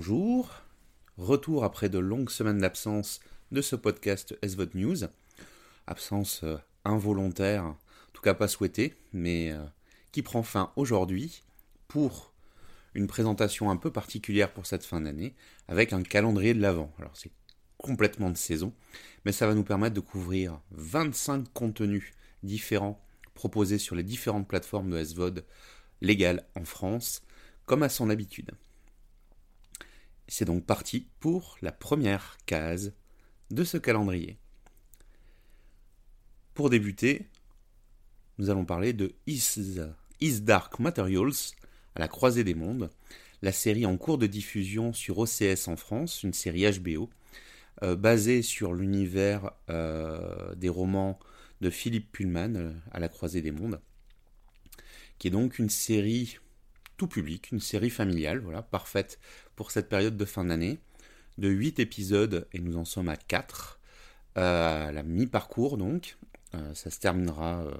bonjour. Retour après de longues semaines d'absence de ce podcast SVOD News. Absence euh, involontaire, en tout cas pas souhaitée, mais euh, qui prend fin aujourd'hui pour une présentation un peu particulière pour cette fin d'année, avec un calendrier de l'Avent. Alors c'est complètement de saison, mais ça va nous permettre de couvrir 25 contenus différents proposés sur les différentes plateformes de SVOD légales en France, comme à son habitude. C'est donc parti pour la première case de ce calendrier. Pour débuter, nous allons parler de Is, Dark Materials, à la croisée des mondes, la série en cours de diffusion sur OCS en France, une série HBO, euh, basée sur l'univers euh, des romans de Philippe Pullman, euh, à la croisée des mondes, qui est donc une série tout public, une série familiale, voilà, parfaite pour cette période de fin d'année, de 8 épisodes, et nous en sommes à 4, euh, à la mi-parcours donc. Euh, ça se terminera euh,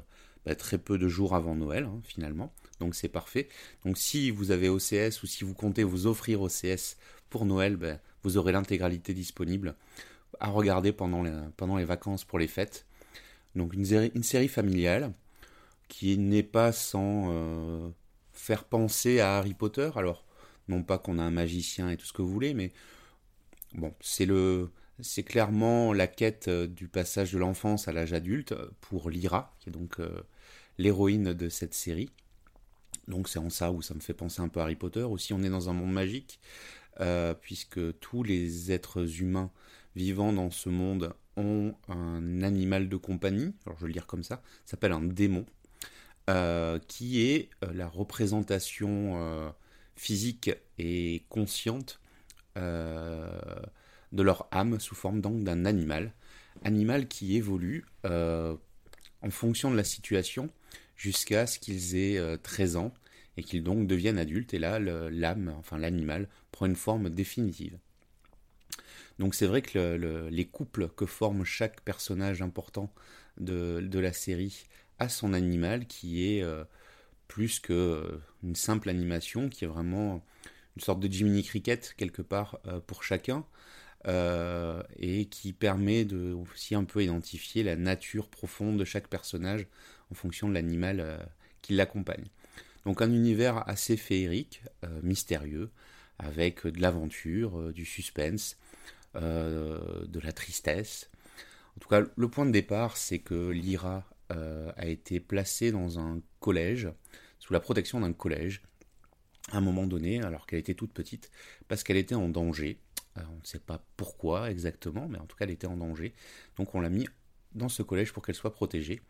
bah, très peu de jours avant Noël, hein, finalement. Donc c'est parfait. Donc si vous avez OCS ou si vous comptez vous offrir OCS pour Noël, bah, vous aurez l'intégralité disponible à regarder pendant les, pendant les vacances pour les fêtes. Donc une série, une série familiale qui n'est pas sans faire penser à Harry Potter. Alors, non pas qu'on a un magicien et tout ce que vous voulez, mais bon, c'est le, c'est clairement la quête euh, du passage de l'enfance à l'âge adulte pour Lyra, qui est donc euh, l'héroïne de cette série. Donc c'est en ça où ça me fait penser un peu à Harry Potter. Aussi, on est dans un monde magique, euh, puisque tous les êtres humains vivant dans ce monde ont un animal de compagnie. Alors je vais le dire comme ça, s'appelle un démon. Euh, qui est euh, la représentation euh, physique et consciente de leur âme sous forme donc d'un animal. Animal qui évolue en fonction de la situation jusqu'à ce qu'ils aient 13 ans et qu'ils donc deviennent adultes. Et là, l'âme, enfin l'animal, prend une forme définitive. Donc c'est vrai que les couples que forme chaque personnage important de, de la série à son animal qui est euh, plus que euh, une simple animation, qui est vraiment une sorte de Jiminy Cricket quelque part euh, pour chacun. et qui permet de aussi un peu identifier la nature profonde de chaque personnage en fonction de l'animal qui l'accompagne. Donc un univers assez féerique, mystérieux, avec de l'aventure, du suspense, de la tristesse. En tout cas, le point de départ, c'est que Lyra euh, a été placée dans un collège, sous la protection d'un collège, à un moment donné, alors qu'elle était toute petite, parce qu'elle était en danger. Euh, on ne sait pas pourquoi exactement, mais en tout cas elle était en danger. Donc on l'a mis dans ce collège pour qu'elle soit protégée.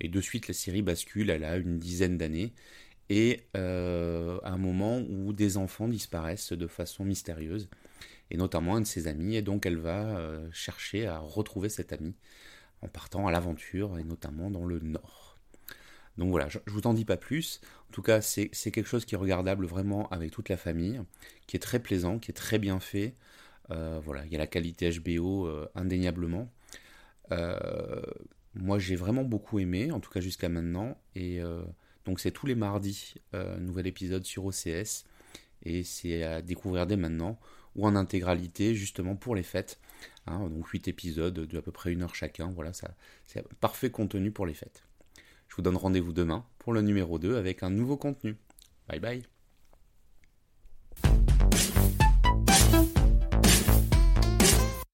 Et de suite la série bascule, elle a une dizaine d'années, et euh, à un moment où des enfants disparaissent de façon mystérieuse, et notamment un de ses amis, et donc elle va chercher à retrouver cet ami en partant à l'aventure, et notamment dans le nord. Donc voilà, je, ne vous en dis pas plus. En tout cas, c'est quelque chose qui est regardable vraiment avec toute la famille, qui est très plaisant, qui est très bien fait. Euh, voilà, il y a la qualité HBO euh, indéniablement. Euh, moi, j'ai vraiment beaucoup aimé, en tout cas jusqu'à maintenant. Et donc, c'est tous les mardis, nouvel épisode sur OCS. Et c'est à découvrir dès maintenant, ou en intégralité, justement pour les fêtes. Hein, donc 8 épisodes de à peu près une heure chacun. Voilà, ça, c'est parfait contenu pour les fêtes. Je vous donne rendez-vous demain pour le numéro 2 avec un nouveau contenu. Bye bye